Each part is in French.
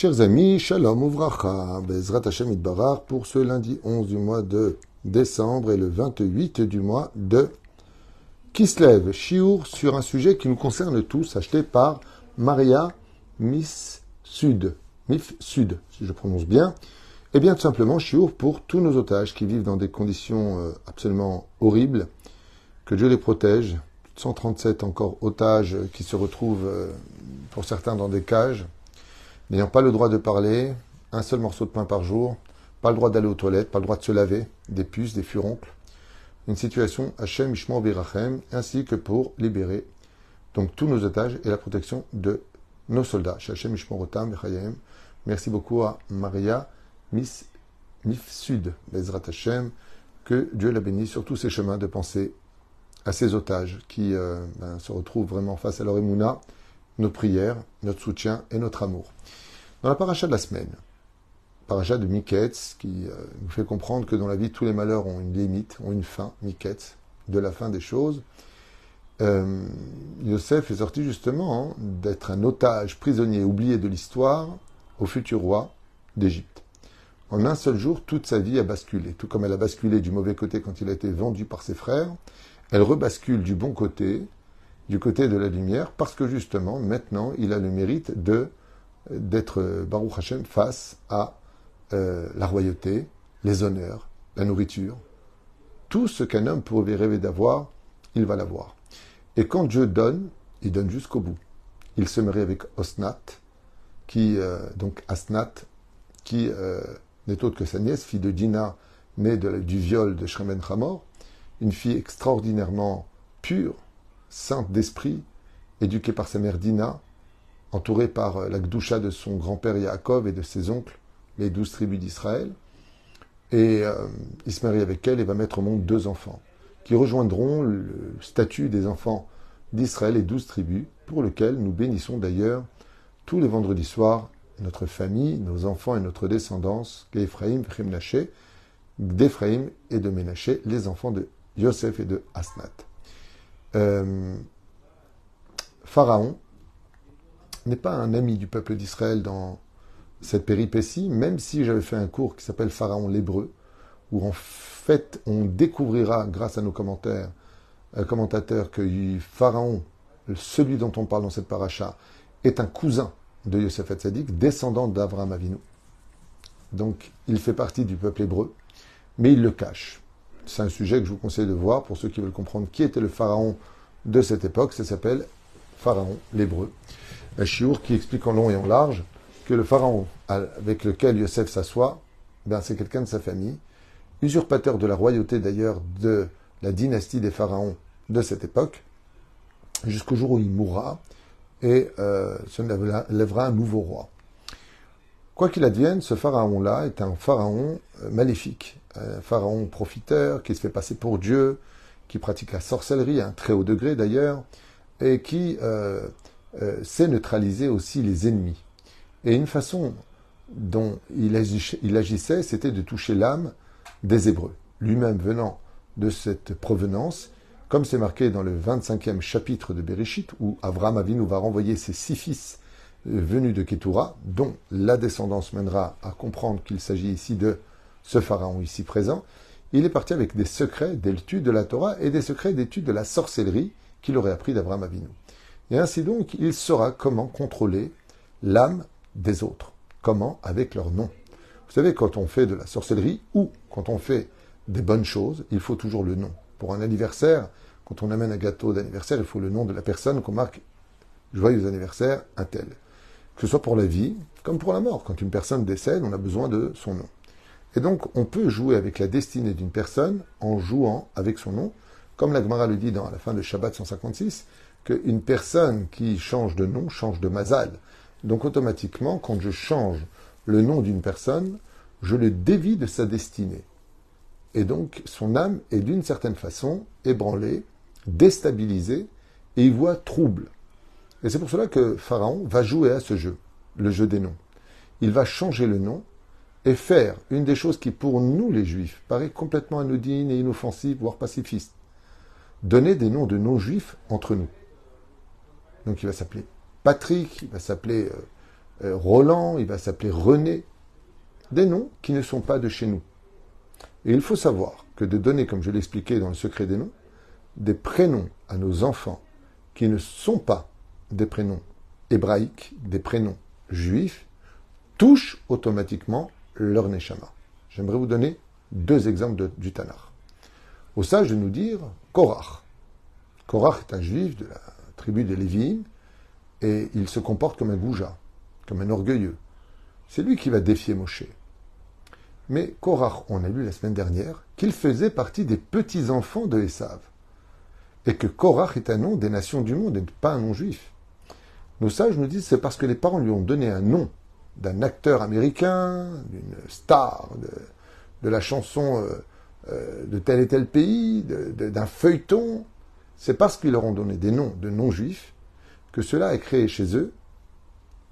Chers amis, Shalom Uvracha, Bezrat Hashem Idbarar pour ce lundi 11 du mois de décembre et le 28 du mois de Kislev, Chiour sur un sujet qui nous concerne tous, acheté par Maria Miss Sud, Mif Sud, si je prononce bien. Et bien tout simplement, Chiour pour tous nos otages qui vivent dans des conditions euh, absolument horribles, que Dieu les protège. 137 encore otages qui se retrouvent euh, pour certains dans des cages n'ayant pas le droit de parler, un seul morceau de pain par jour, pas le droit d'aller aux toilettes, pas le droit de se laver, des puces, des furoncles. Une situation Hachem Ishmael Birachem, ainsi que pour libérer donc tous nos otages et la protection de nos soldats. Hachem Merci beaucoup à Maria Miss Mif Bezrat Hashem, que Dieu la bénisse sur tous ces chemins de pensée à ces otages qui euh, ben, se retrouvent vraiment face à leur émouna notre prière, notre soutien et notre amour. Dans la paracha de la semaine, paracha de Miketz, qui euh, nous fait comprendre que dans la vie, tous les malheurs ont une limite, ont une fin, Miketz, de la fin des choses. Euh, Yosef est sorti justement hein, d'être un otage, prisonnier, oublié de l'histoire, au futur roi d'Égypte. En un seul jour, toute sa vie a basculé. Tout comme elle a basculé du mauvais côté quand il a été vendu par ses frères, elle rebascule du bon côté du côté de la lumière, parce que justement, maintenant, il a le mérite de d'être Baruch Hashem face à euh, la royauté, les honneurs, la nourriture. Tout ce qu'un homme pourrait rêver d'avoir, il va l'avoir. Et quand Dieu donne, il donne jusqu'au bout. Il se marie avec Osnat, qui, euh, donc Asnat, qui euh, n'est autre que sa nièce, fille de Dina, née du viol de Shremen Hamor, une fille extraordinairement pure, sainte d'esprit, éduquée par sa mère Dina, entourée par euh, la Gdoucha de son grand-père Yaakov et de ses oncles, les douze tribus d'Israël. Et euh, il se marie avec elle et va mettre au monde deux enfants, qui rejoindront le statut des enfants d'Israël et douze tribus, pour lequel nous bénissons d'ailleurs tous les vendredis soirs notre famille, nos enfants et notre descendance, qu'Ephraïm, Menaché, d'Ephraïm et de Ménaché, les enfants de Yosef et de Asnat. Euh, Pharaon n'est pas un ami du peuple d'Israël dans cette péripétie, même si j'avais fait un cours qui s'appelle Pharaon l'hébreu, où en fait on découvrira grâce à nos commentaires, euh, commentateurs, que Pharaon, celui dont on parle dans cette paracha, est un cousin de Yosef Hatzadik, descendant d'Abraham Avinu. Donc il fait partie du peuple hébreu, mais il le cache. C'est un sujet que je vous conseille de voir pour ceux qui veulent comprendre qui était le pharaon de cette époque. Ça s'appelle Pharaon, l'hébreu. Un chiour qui explique en long et en large que le pharaon avec lequel Yosef s'assoit, ben c'est quelqu'un de sa famille, usurpateur de la royauté d'ailleurs de la dynastie des pharaons de cette époque, jusqu'au jour où il mourra et euh, se lèvera un nouveau roi. Quoi qu'il advienne, ce pharaon-là est un pharaon euh, maléfique, un pharaon profiteur qui se fait passer pour Dieu, qui pratique la sorcellerie à un très haut degré d'ailleurs, et qui euh, euh, sait neutraliser aussi les ennemis. Et une façon dont il agissait, c'était de toucher l'âme des Hébreux. Lui-même venant de cette provenance, comme c'est marqué dans le 25e chapitre de Bereshit, où Avraham Avinu va renvoyer ses six fils venu de Ketura, dont la descendance mènera à comprendre qu'il s'agit ici de ce pharaon ici présent, il est parti avec des secrets d'étude de la Torah et des secrets d'étude de la sorcellerie qu'il aurait appris d'Abraham Avinu. Et ainsi donc, il saura comment contrôler l'âme des autres. Comment Avec leur nom. Vous savez, quand on fait de la sorcellerie ou quand on fait des bonnes choses, il faut toujours le nom. Pour un anniversaire, quand on amène un gâteau d'anniversaire, il faut le nom de la personne qu'on marque Joyeux anniversaire, un tel que ce soit pour la vie comme pour la mort. Quand une personne décède, on a besoin de son nom. Et donc, on peut jouer avec la destinée d'une personne en jouant avec son nom, comme la Gemara le dit dans la fin de Shabbat 156, qu'une personne qui change de nom change de mazal. Donc, automatiquement, quand je change le nom d'une personne, je le dévie de sa destinée. Et donc, son âme est d'une certaine façon ébranlée, déstabilisée, et il voit trouble. Et c'est pour cela que Pharaon va jouer à ce jeu, le jeu des noms. Il va changer le nom et faire une des choses qui, pour nous les juifs, paraît complètement anodine et inoffensive, voire pacifiste. Donner des noms de non-juifs entre nous. Donc il va s'appeler Patrick, il va s'appeler euh, euh, Roland, il va s'appeler René. Des noms qui ne sont pas de chez nous. Et il faut savoir que de donner, comme je l'expliquais dans le secret des noms, des prénoms à nos enfants qui ne sont pas des prénoms hébraïques, des prénoms juifs, touche automatiquement leur neshama. J'aimerais vous donner deux exemples du Tanakh. Au sage de nous dire Korach. Korach est un juif de la tribu des Lévi'im et il se comporte comme un gouja, comme un orgueilleux. C'est lui qui va défier Moshe. Mais Korach, on a lu la semaine dernière qu'il faisait partie des petits-enfants de Esav. Et que Korach est un nom des nations du monde et pas un nom juif. Nos sages nous disent c'est parce que les parents lui ont donné un nom d'un acteur américain, d'une star de, la chanson euh, euh, de tel et tel pays, d'un feuilleton. C'est parce qu'ils leur ont donné des noms de non-juifs que cela a créé chez eux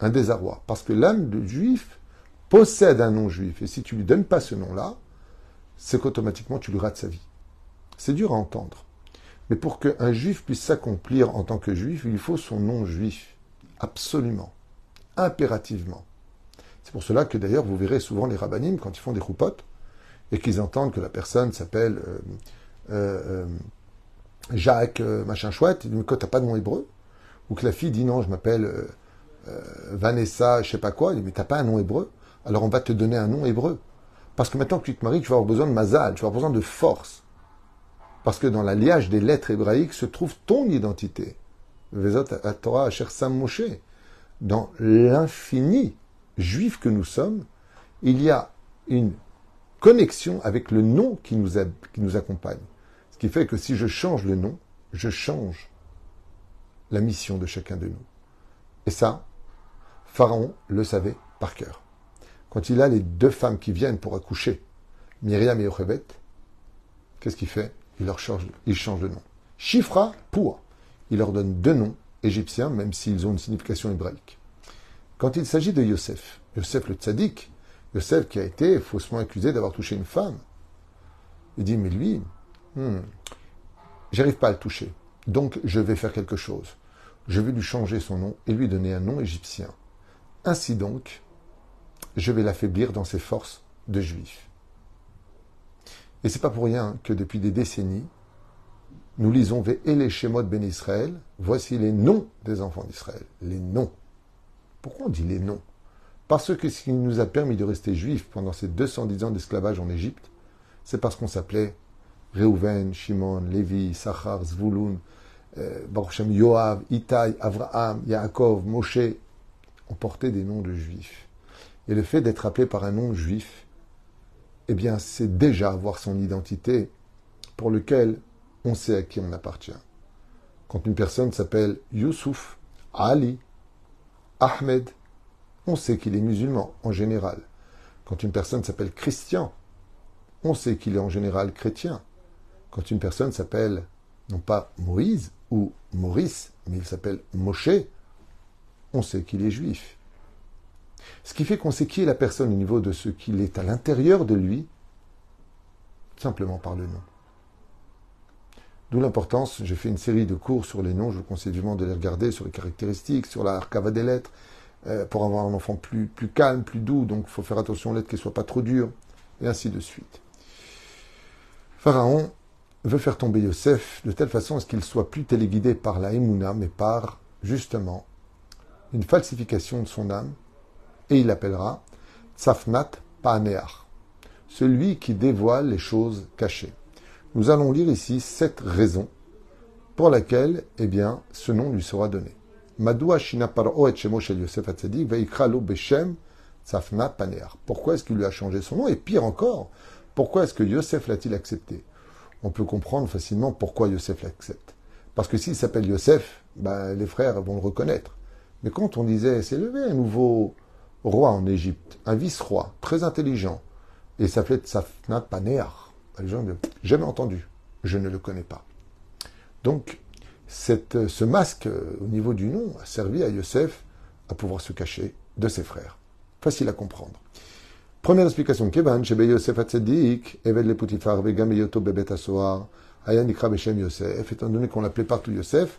un désarroi. Parce que l'âme de juif possède un nom juif. Et si tu lui donnes pas ce nom-là, c'est qu'automatiquement tu lui rates sa vie. C'est dur à entendre. Mais pour qu'un juif puisse s'accomplir en tant que juif, il faut son nom juif. Absolument. Impérativement. C'est pour cela que d'ailleurs, vous verrez souvent les rabbinim, quand ils font des choupotes, et qu'ils entendent que la personne s'appelle euh, euh, euh, Jacques machin chouette, ils disent, mais t'as pas de nom hébreu? Ou que la fille dit, non, je m'appelle Vanessa, je sais pas quoi, il dit, mais t'as pas un nom hébreu? Alors on va te donner un nom hébreu. Parce que maintenant que tu te maries, tu vas avoir besoin de mazal, tu vas avoir besoin de force. Parce que dans l'alliage des lettres hébraïques se trouve ton identité. Torah Sam Moshe. Dans l'infini juif que nous sommes, il y a une connexion avec le nom qui nous, qui nous accompagne. Ce qui fait que si je change le nom, je change la mission de chacun de nous. Et ça, Pharaon le savait par cœur. Quand il a les deux femmes qui viennent pour accoucher, Myriam et Yochebet, qu'est-ce qu'il fait? Il, leur change, il change de nom. Chifra pour. Il leur donne deux noms égyptiens, même s'ils ont une signification hébraïque. Quand il s'agit de Yosef, Yosef le tzaddik, Yosef qui a été faussement accusé d'avoir touché une femme, il dit, mais lui, hmm, j'arrive pas à le toucher, donc je vais faire quelque chose. Je vais lui changer son nom et lui donner un nom égyptien. Ainsi donc, je vais l'affaiblir dans ses forces de juif. Et c'est pas pour rien que depuis des décennies, nous lisons Shemot ben Israël, voici les noms des enfants d'Israël. Les noms. Pourquoi on dit les noms? Parce que ce qui nous a permis de rester juifs pendant ces 210 ans d'esclavage en Égypte, c'est parce qu'on s'appelait Reuven, Shimon, Lévi, Sachar, Zvulun, euh, Baruch Yoav, Itai, Avraham, Yaakov, Moshe. On portait des noms de juifs. Et le fait d'être appelé par un nom juif, eh bien, c'est déjà avoir son identité pour lequel on sait à qui on appartient. Quand une personne s'appelle Youssouf, Ali, Ahmed, on sait qu'il est musulman en général. Quand une personne s'appelle Christian, on sait qu'il est en général chrétien. Quand une personne s'appelle non pas Moïse ou Maurice, mais il s'appelle Moshe, on sait qu'il est juif. Ce qui fait qu'on sait qui est la personne au niveau de ce qu'il est à l'intérieur de lui, simplement par le nom. D'où l'importance, j'ai fait une série de cours sur les noms, je vous conseille vivement de les regarder, sur les caractéristiques, sur la arcava des lettres, euh, pour avoir un enfant plus, calme, plus doux, donc il faut faire attention aux lettres qu'elles ne soient pas trop dures, et ainsi de suite. Pharaon veut faire tomber Yosef de telle façon à ce qu'il soit plus téléguidé par la Emouna, mais par, justement, une falsification de son âme, et il l'appellera Tsafnat Paaneach, celui qui dévoile les choses cachées. Nous allons lire ici sept raisons pour laquelle, eh bien, ce nom lui sera donné. Pourquoi est-ce qu'il lui a changé son nom? Et pire encore, pourquoi est-ce que Yosef l'a-t-il accepté? On peut comprendre facilement pourquoi Yosef l'accepte. Parce que s'il s'appelle Yosef, ben, les frères vont le reconnaître. Mais quand on disait, levé un nouveau roi en Égypte, un vice-roi, très intelligent, et s'appelait Tsafnat Paneach, les gens disent jamais entendu, je ne le connais pas. Donc, cette, ce masque euh, au niveau du nom a servi à Yosef à pouvoir se cacher de ses frères. Facile à comprendre. Première explication, Kevan, Shebe Yosef Atzedik, Eved le Putifar, Vegam Yoto Bebet Asoar, Ayan Yosef, étant donné qu'on l'appelait partout Yosef,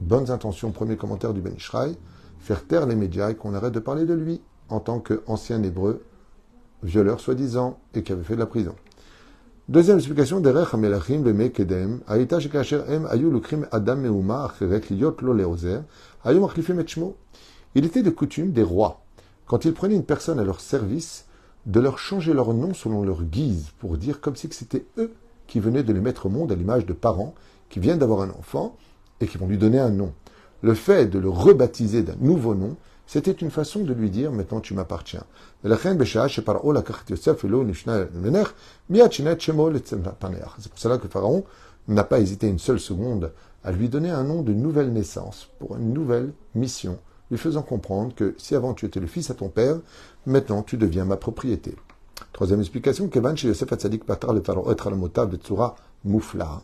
bonnes intentions, premier commentaire du Ben Ishraï, faire taire les médias et qu'on arrête de parler de lui en tant qu'ancien hébreu, violeur soi-disant, et qui avait fait de la prison. Deuxième explication, derech hamelachim shekasher em ayu lukrim adam lo ayu et. Il était de coutume des rois, quand ils prenaient une personne à leur service, de leur changer leur nom selon leur guise, pour dire comme si c'était eux qui venaient de les mettre au monde à l'image de parents qui viennent d'avoir un enfant et qui vont lui donner un nom. Le fait de le rebaptiser d'un nouveau nom, c'était une façon de lui dire maintenant tu m'appartiens. C'est pour cela que Pharaon n'a pas hésité une seule seconde à lui donner un nom de nouvelle naissance pour une nouvelle mission, lui faisant comprendre que si avant tu étais le fils à ton père, maintenant tu deviens ma propriété. Troisième explication, Kevan chez Yosef le Pharaon Moufla.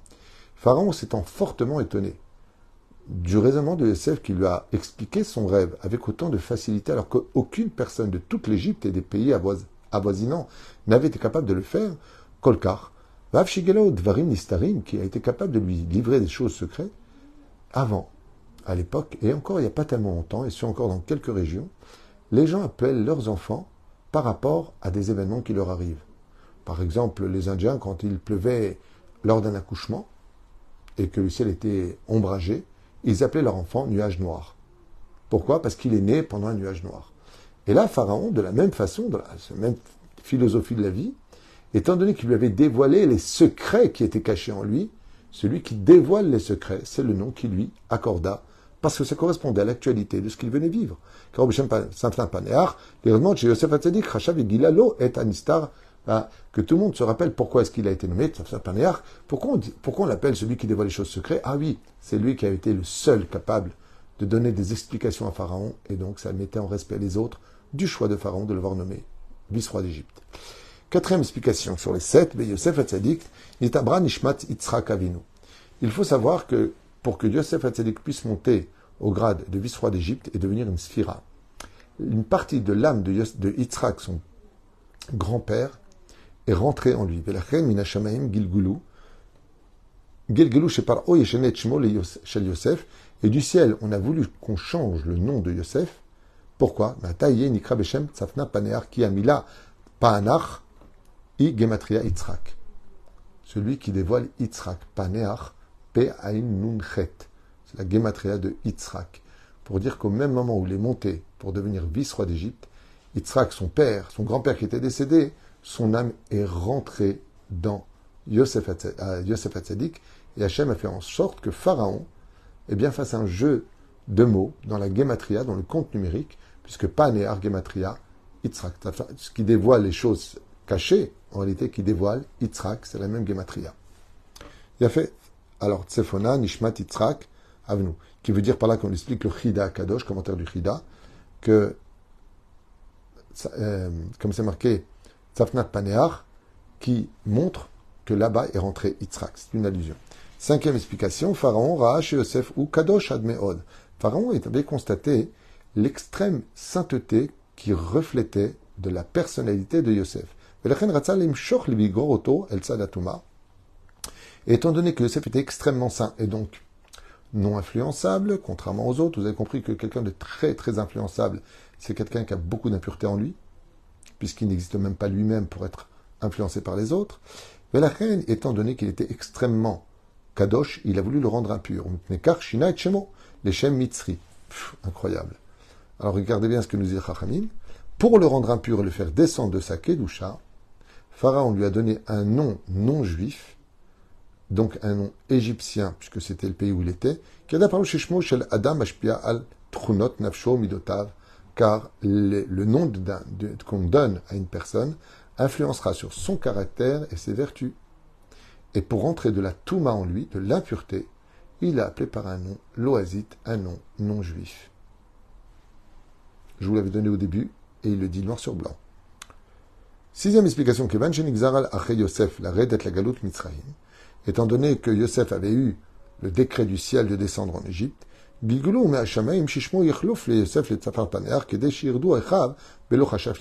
Pharaon s'étant fortement étonné du raisonnement de Yosef qui lui a expliqué son rêve avec autant de facilité alors qu'aucune personne de toute l'Égypte et des pays avoisinants n'avait été capable de le faire, Kolkar, Vav Dvarim Nistarim, qui a été capable de lui livrer des choses secrètes, avant, à l'époque, et encore il n'y a pas tellement longtemps, et ce encore dans quelques régions, les gens appellent leurs enfants par rapport à des événements qui leur arrivent. Par exemple, les Indiens, quand il pleuvait lors d'un accouchement, et que le ciel était ombragé, ils appelaient leur enfant nuage noir. Pourquoi? Parce qu'il est né pendant un nuage noir. Et là, Pharaon, de la même façon, dans la même philosophie de la vie, étant donné qu'il lui avait dévoilé les secrets qui étaient cachés en lui, celui qui dévoile les secrets, c'est le nom qu'il lui accorda, parce que ça correspondait à l'actualité de ce qu'il venait vivre. Car Saint Panéar, les chez Yosef Hatzadik, Rachav et Gilalo Anistar Hein, que tout le monde se rappelle pourquoi est-ce qu'il a été nommé pourquoi on, pourquoi on l'appelle celui qui dévoile les choses secrètes? Ah oui, c'est lui qui a été le seul capable de donner des explications à Pharaon, et donc ça mettait en respect les autres du choix de Pharaon de l'avoir nommé vice-roi d'Égypte. Quatrième explication sur les sept, Yosef Hatzadik, Nitabra Nishmat Yitzhak Avinu. Il faut savoir que pour que Yosef Hatzadik puisse monter au grade de vice-roi d'Égypte et devenir une sphira, une partie de l'âme de, de Yitzhak, son grand-père, est rentré en lui. Et du ciel, on a voulu qu'on change le nom de Yosef. Pourquoi? Celui qui dévoile Yitzhak. Paneach, P Nun C'est la gematria de Yitzhak. Pour dire qu'au même moment où il est monté pour devenir vice-roi d'Égypte, Yitzhak, son père, son grand-père qui était décédé, son âme est rentrée dans Yosef Hatzadik, et Hachem a fait en sorte que Pharaon, eh bien, fasse un jeu de mots dans la gematria, dans le compte numérique, puisque Panéar gematria, Yitzhak, ce qui dévoile les choses cachées, en réalité, qui dévoile Yitzhak, c'est la même gematria. Il a fait, alors, Tsefona, Nishmat Yitzhak, Avnu, qui veut dire par là qu'on explique le Chida Kadosh, commentaire du Chida, que, euh, comme c'est marqué, Qui montre que là-bas est rentré Yitzhak. C'est une allusion. Cinquième explication, Pharaon, Raash et Yosef ou Kadosh Admeod. Pharaon avait constaté l'extrême sainteté qui reflétait de la personnalité de Yosef. Étant donné que Yosef était extrêmement saint et donc non influençable, contrairement aux autres, vous avez compris que quelqu'un de très très influençable, c'est quelqu'un qui a beaucoup d'impureté en lui, puisqu'il n'existe même pas lui-même pour être influencé par les autres. Mais la reine, étant donné qu'il était extrêmement kadosh, il a voulu le rendre impur. Les Shem Mitzri. Incroyable. Alors regardez bien ce que nous dit Chachamim. Pour le rendre impur et le faire descendre de sa kedusha, Pharaon lui a donné un nom non juif, donc un nom égyptien, puisque c'était le pays où il était, qui a shel Adam Ashpia al Trunot Nafsho Midotav, car le, nom qu'on donne à une personne influencera sur son caractère et ses vertus. Et pour rentrer de la touma en lui, de l'impureté, il l'a appelé par un nom, Loazit, un nom non juif. Je vous l'avais donné au début, et il le dit noir sur blanc. Sixième explication, Kevan Shenigzaral Ache Yosef, la Redet la Galout Mitzrayim, étant donné que Yosef avait eu le décret du ciel de descendre en Égypte,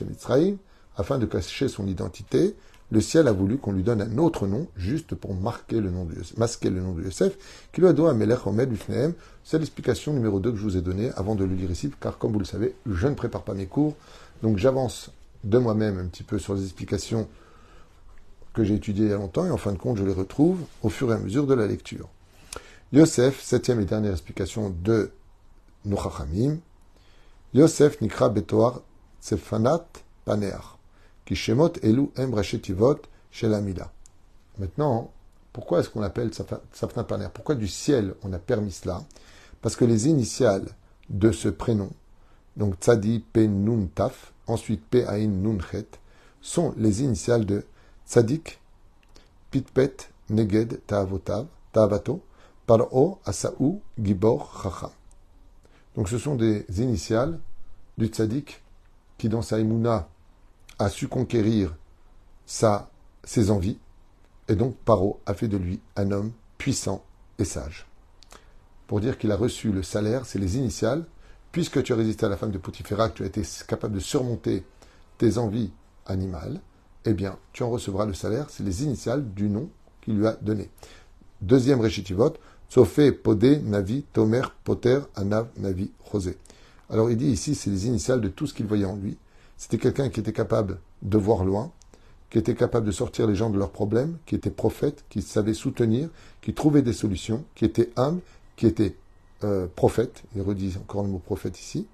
Mitzrayim, afin de cacher son identité, le ciel a voulu qu'on lui donne un autre nom, juste pour marquer le nom masquer le nom de Yosef, qui lui a donné Melech Omed. C'est l'explication numéro 2 que je vous ai donnée avant de le lire ici, car comme vous le savez, je ne prépare pas mes cours, donc j'avance de moi-même un petit peu sur les explications que j'ai étudiées il y a longtemps, et en fin de compte, je les retrouve au fur et à mesure de la lecture. Yosef, septième et dernière explication de Nuchachamim. Yosef Nikra Betoar Tsefanat Paneach. Kishemot Elu Em Shel Amila. Maintenant, pourquoi est-ce qu'on appelle Safnat Paneach? Pourquoi du ciel on a permis cela? Parce que les initiales de ce prénom, donc Tzadi Pe Nun Taf, ensuite Pe Ain Nun Chet, sont les initiales de Tzadik, Pitpet, Neged, Ta'avotav, Ta'avato, Paro, Asaou, Gibor, Chacham. Donc ce sont des initiales du Tzadik qui, dans sa a su conquérir sa, ses envies, et donc Paro a fait de lui un homme puissant et sage. Pour dire qu'il a reçu le salaire, c'est les initiales puisque tu as résisté à la femme de Poutifera, que tu as été capable de surmonter tes envies animales, eh bien, tu en recevras le salaire, c'est les initiales du nom qu'il lui a donné. Deuxième réchitivot, Sofé, Podé, Navi, Tomer, Poter, Anav, Navi, Rosé. Alors il dit ici, c'est les initiales de tout ce qu'il voyait en lui. C'était quelqu'un qui était capable de voir loin, qui était capable de sortir les gens de leurs problèmes, qui était prophète, qui savait soutenir, qui trouvait des solutions, qui était humble, qui était euh, prophète, il redit encore le mot prophète ici,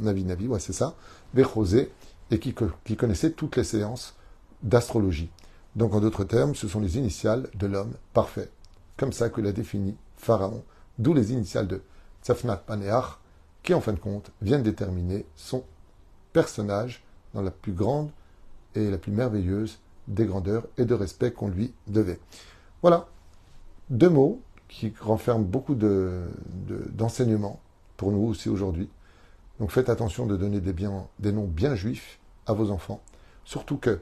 Navi Navi, ouais, c'est ça, Vechosé, et qui connaissait toutes les séances d'astrologie. Donc, en d'autres termes, ce sont les initiales de l'homme parfait. Comme ça que l'a défini Pharaon, d'où les initiales de Tsafnat Paneach, qui, en fin de compte, viennent déterminer son personnage dans la plus grande et la plus merveilleuse des grandeurs et de respect qu'on lui devait. Voilà, deux mots qui renferme beaucoup d'enseignements de, pour nous aussi aujourd'hui. Donc faites attention de donner des, des noms bien juifs à vos enfants. Surtout que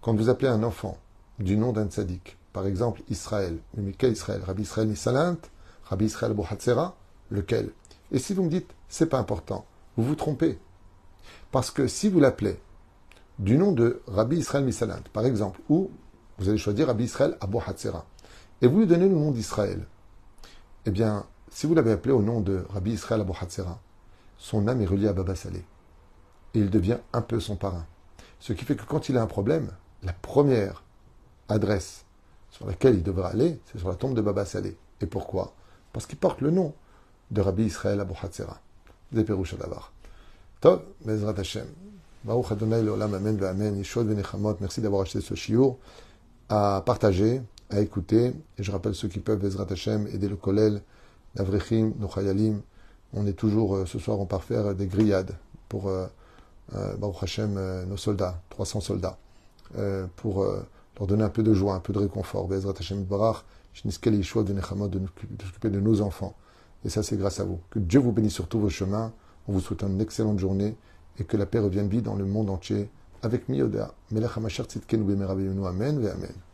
quand vous appelez un enfant du nom d'un tzaddik, par exemple Israël, mais quel Israël? Rabbi Israël Nisalint, Rabbi Israël Bohatzera, lequel? Et si vous me dites, c'est pas important, vous vous trompez. Parce que si vous l'appelez du nom de Rabbi Israël Misalint, par exemple, ou vous allez choisir Rabbi Israël Abu et vous lui donnez le nom d'Israël, eh bien, si vous l'avez appelé au nom de Rabbi Israël Abu Hatzera, son âme est reliée à Baba Saleh. Et il devient un peu son parrain. Ce qui fait que quand il a un problème, la première adresse sur laquelle il devra aller, c'est sur la tombe de Baba Saleh. Et pourquoi? Parce qu'il porte le nom de Rabbi Israël Abu Hatzera. Zeperouch Adavar. Tov, Bezrat Hashem. Baruch Adonai Leolam Amen Amen. Merci d'avoir acheté ce shiur. À partager, à écouter. Et je rappelle ceux qui peuvent, Bezrat Hashem, aider le Kolel, l'Avrechim, nos Chayalim. On est toujours, euh, ce soir, on part faire des grillades pour euh, euh, Baruch Hashem, nos soldats, 300 soldats, pour leur donner un peu de joie, un peu de réconfort. Bezrat Hashem Barach, Shniskel Yeshua de de s'occuper de nos enfants. Et ça, c'est grâce à vous. Que Dieu vous bénisse sur tous vos chemins. On vous souhaite une excellente journée et que la paix revienne vite dans le monde entier avec Mioda. Melech Tzidkenu Amen Amen.